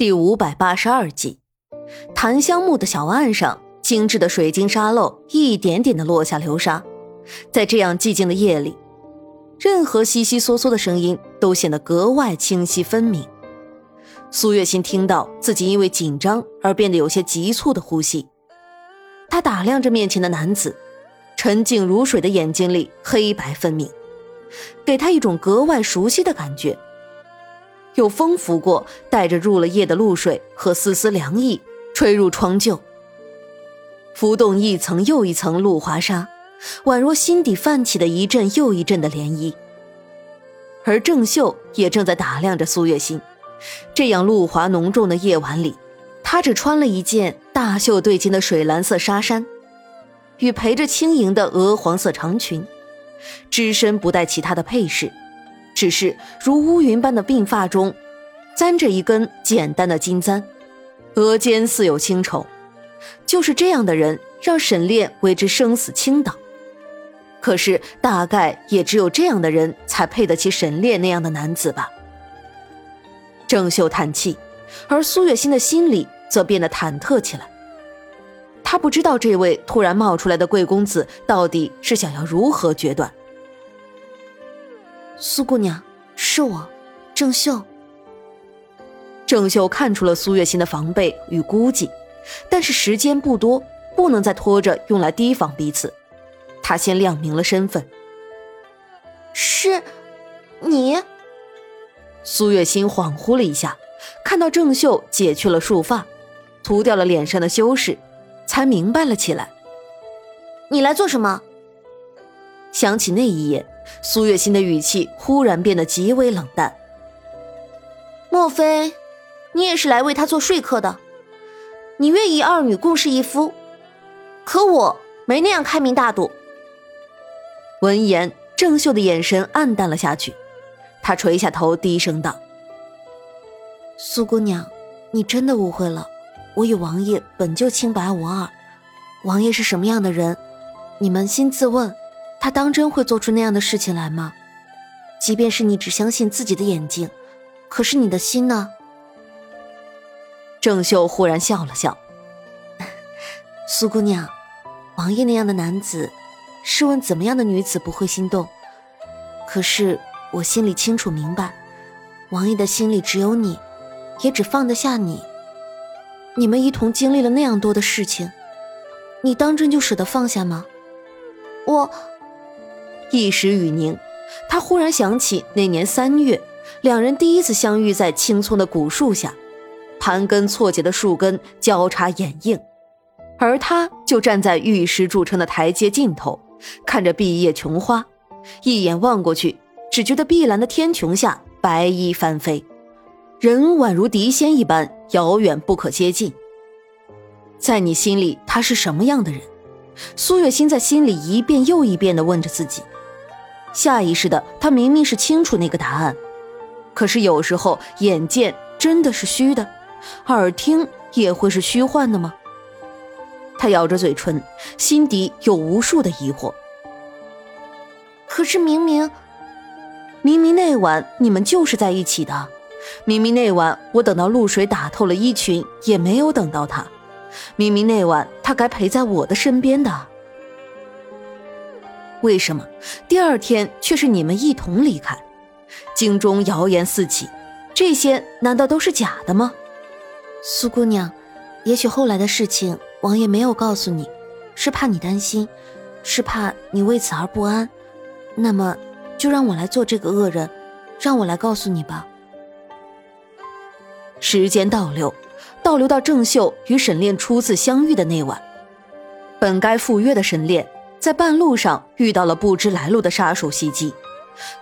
第五百八十二集，檀香木的小案上，精致的水晶沙漏一点点的落下流沙。在这样寂静的夜里，任何悉悉嗦嗦的声音都显得格外清晰分明。苏月心听到自己因为紧张而变得有些急促的呼吸，她打量着面前的男子，沉静如水的眼睛里黑白分明，给他一种格外熟悉的感觉。有风拂过，带着入了夜的露水和丝丝凉意，吹入窗臼，浮动一层又一层露华纱，宛若心底泛起的一阵又一阵的涟漪。而郑秀也正在打量着苏月心。这样露华浓重的夜晚里，她只穿了一件大袖对襟的水蓝色纱衫，与陪着轻盈的鹅黄色长裙，只身不带其他的配饰。只是如乌云般的鬓发中，簪着一根简单的金簪，额间似有清愁。就是这样的人，让沈炼为之生死倾倒。可是，大概也只有这样的人才配得起沈炼那样的男子吧。郑秀叹气，而苏月心的心里则变得忐忑起来。他不知道这位突然冒出来的贵公子到底是想要如何决断。苏姑娘，是我，郑秀。郑秀看出了苏月心的防备与孤寂，但是时间不多，不能再拖着用来提防彼此。他先亮明了身份：“是，你。”苏月心恍惚了一下，看到郑秀解去了束发，涂掉了脸上的修饰，才明白了起来：“你来做什么？”想起那一夜。苏月心的语气忽然变得极为冷淡。莫非，你也是来为他做说客的？你愿意二女共侍一夫，可我没那样开明大度。闻言，郑秀的眼神暗淡了下去，他垂下头，低声道：“苏姑娘，你真的误会了。我与王爷本就清白无二。王爷是什么样的人，你扪心自问。”他当真会做出那样的事情来吗？即便是你只相信自己的眼睛，可是你的心呢？郑秀忽然笑了笑：“ 苏姑娘，王爷那样的男子，试问怎么样的女子不会心动？可是我心里清楚明白，王爷的心里只有你，也只放得下你。你们一同经历了那样多的事情，你当真就舍得放下吗？我。”一时雨凝，他忽然想起那年三月，两人第一次相遇在青葱的古树下，盘根错节的树根交叉掩映，而他就站在玉石铸成的台阶尽头，看着碧叶琼花，一眼望过去，只觉得碧蓝的天穹下白衣翻飞，人宛如谪仙一般遥远不可接近。在你心里，他是什么样的人？苏月心在心里一遍又一遍地问着自己。下意识的，他明明是清楚那个答案，可是有时候眼见真的是虚的，耳听也会是虚幻的吗？他咬着嘴唇，心底有无数的疑惑。可是明明，明明那晚你们就是在一起的，明明那晚我等到露水打透了衣裙也没有等到他，明明那晚他该陪在我的身边的。为什么第二天却是你们一同离开？京中谣言四起，这些难道都是假的吗？苏姑娘，也许后来的事情王爷没有告诉你，是怕你担心，是怕你为此而不安。那么，就让我来做这个恶人，让我来告诉你吧。时间倒流，倒流到郑秀与沈炼初次相遇的那晚，本该赴约的沈炼。在半路上遇到了不知来路的杀手袭击，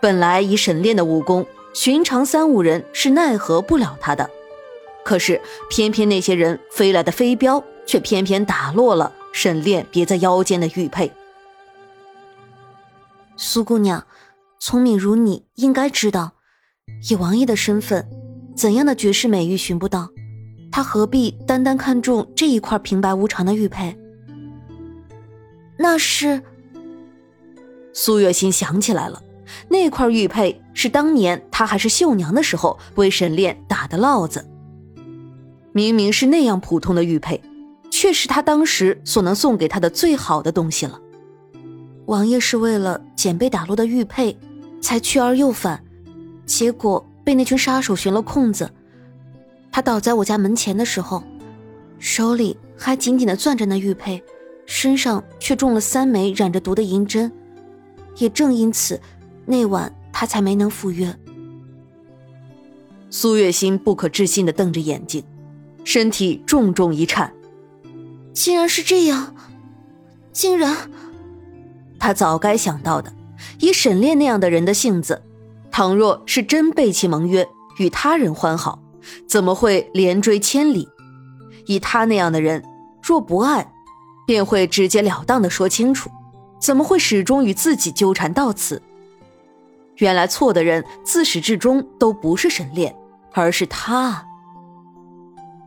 本来以沈炼的武功，寻常三五人是奈何不了他的。可是偏偏那些人飞来的飞镖，却偏偏打落了沈炼别在腰间的玉佩。苏姑娘，聪明如你，应该知道，以王爷的身份，怎样的绝世美玉寻不到？他何必单单看中这一块平白无常的玉佩？那是苏月心想起来了，那块玉佩是当年她还是绣娘的时候为沈炼打的烙子。明明是那样普通的玉佩，却是他当时所能送给他的最好的东西了。王爷是为了捡被打落的玉佩，才去而又返，结果被那群杀手寻了空子。他倒在我家门前的时候，手里还紧紧的攥着那玉佩，身上却中了三枚染着毒的银针。也正因此，那晚他才没能赴约。苏月心不可置信的瞪着眼睛，身体重重一颤。竟然是这样！竟然，他早该想到的。以沈炼那样的人的性子，倘若是真背弃盟约，与他人欢好，怎么会连追千里？以他那样的人，若不爱，便会直截了当的说清楚。怎么会始终与自己纠缠到此？原来错的人自始至终都不是沈炼，而是他。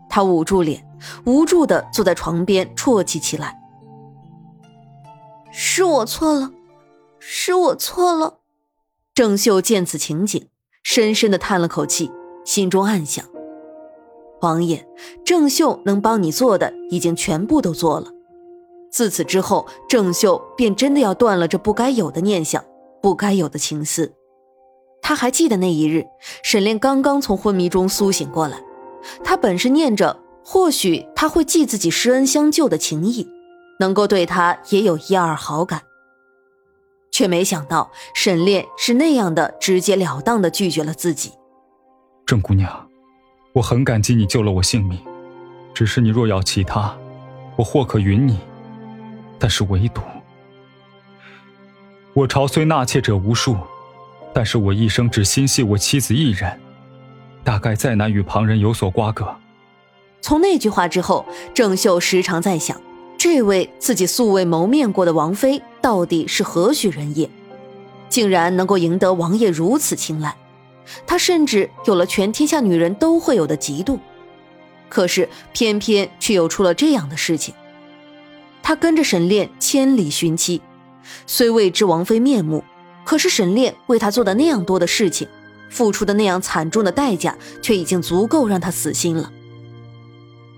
他捂住脸，无助的坐在床边啜泣起来。是我错了，是我错了。郑秀见此情景，深深的叹了口气，心中暗想：王爷，郑秀能帮你做的已经全部都做了。自此之后，郑秀便真的要断了这不该有的念想，不该有的情思。他还记得那一日，沈炼刚刚从昏迷中苏醒过来，他本是念着或许他会记自己施恩相救的情谊，能够对他也有一二好感，却没想到沈炼是那样的直截了当的拒绝了自己。郑姑娘，我很感激你救了我性命，只是你若要其他，我或可允你。但是唯独，我朝虽纳妾者无数，但是我一生只心系我妻子一人，大概再难与旁人有所瓜葛。从那句话之后，郑秀时常在想，这位自己素未谋面过的王妃到底是何许人也，竟然能够赢得王爷如此青睐。他甚至有了全天下女人都会有的嫉妒，可是偏偏却又出了这样的事情。他跟着沈炼千里寻妻，虽未知王妃面目，可是沈炼为他做的那样多的事情，付出的那样惨重的代价，却已经足够让他死心了。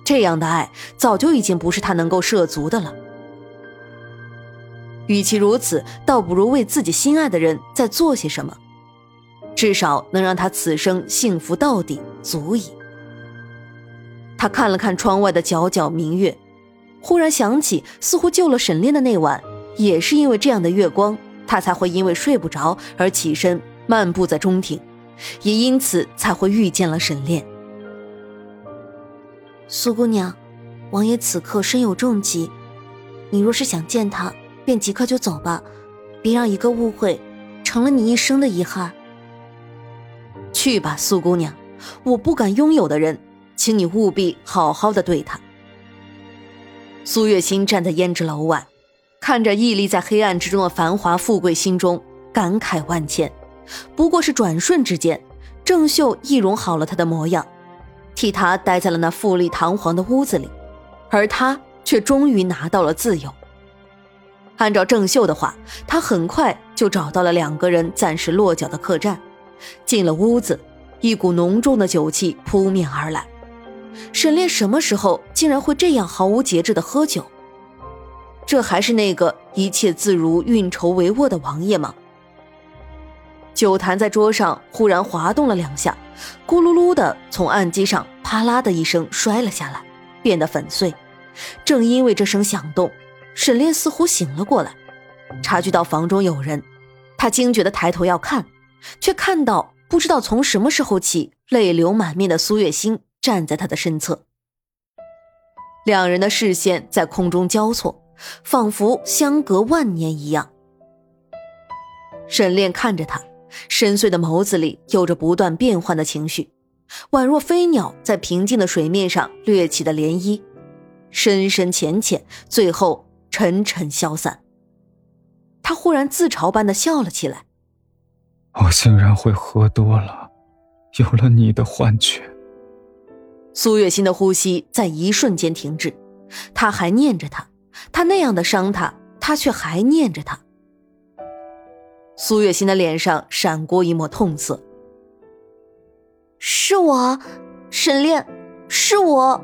这样的爱早就已经不是他能够涉足的了。与其如此，倒不如为自己心爱的人再做些什么，至少能让他此生幸福到底，足矣。他看了看窗外的皎皎明月。忽然想起，似乎救了沈炼的那晚，也是因为这样的月光，他才会因为睡不着而起身漫步在中庭，也因此才会遇见了沈炼。苏姑娘，王爷此刻身有重疾，你若是想见他，便即刻就走吧，别让一个误会，成了你一生的遗憾。去吧，苏姑娘，我不敢拥有的人，请你务必好好的对他。苏月心站在胭脂楼外，看着屹立在黑暗之中的繁华富贵，心中感慨万千。不过是转瞬之间，郑秀易容好了他的模样，替他待在了那富丽堂皇的屋子里，而他却终于拿到了自由。按照郑秀的话，他很快就找到了两个人暂时落脚的客栈。进了屋子，一股浓重的酒气扑面而来。沈炼什么时候竟然会这样毫无节制的喝酒？这还是那个一切自如、运筹帷幄的王爷吗？酒坛在桌上忽然滑动了两下，咕噜噜的从案几上啪啦的一声摔了下来，变得粉碎。正因为这声响动，沈炼似乎醒了过来，察觉到房中有人，他惊觉的抬头要看，却看到不知道从什么时候起泪流满面的苏月心。站在他的身侧，两人的视线在空中交错，仿佛相隔万年一样。沈炼看着他，深邃的眸子里有着不断变换的情绪，宛若飞鸟在平静的水面上掠起的涟漪，深深浅浅，最后沉沉消散。他忽然自嘲般的笑了起来：“我竟然会喝多了，有了你的幻觉。”苏月心的呼吸在一瞬间停滞，他还念着他，他那样的伤他，他却还念着他。苏月心的脸上闪过一抹痛色。是我，沈炼，是我。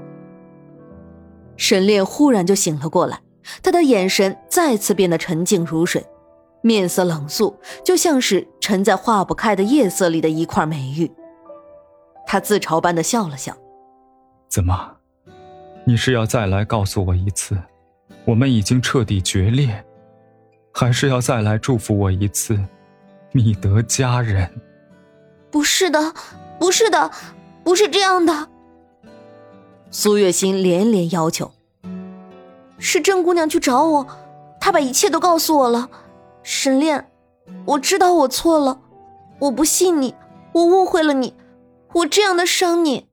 沈炼忽然就醒了过来，他的眼神再次变得沉静如水，面色冷肃，就像是沉在化不开的夜色里的一块美玉。他自嘲般的笑了笑：“怎么，你是要再来告诉我一次，我们已经彻底决裂，还是要再来祝福我一次，觅得佳人？”不是的，不是的，不是这样的。苏月心连连要求：“是郑姑娘去找我，她把一切都告诉我了。沈炼，我知道我错了，我不信你，我误会了你，我这样的伤你。”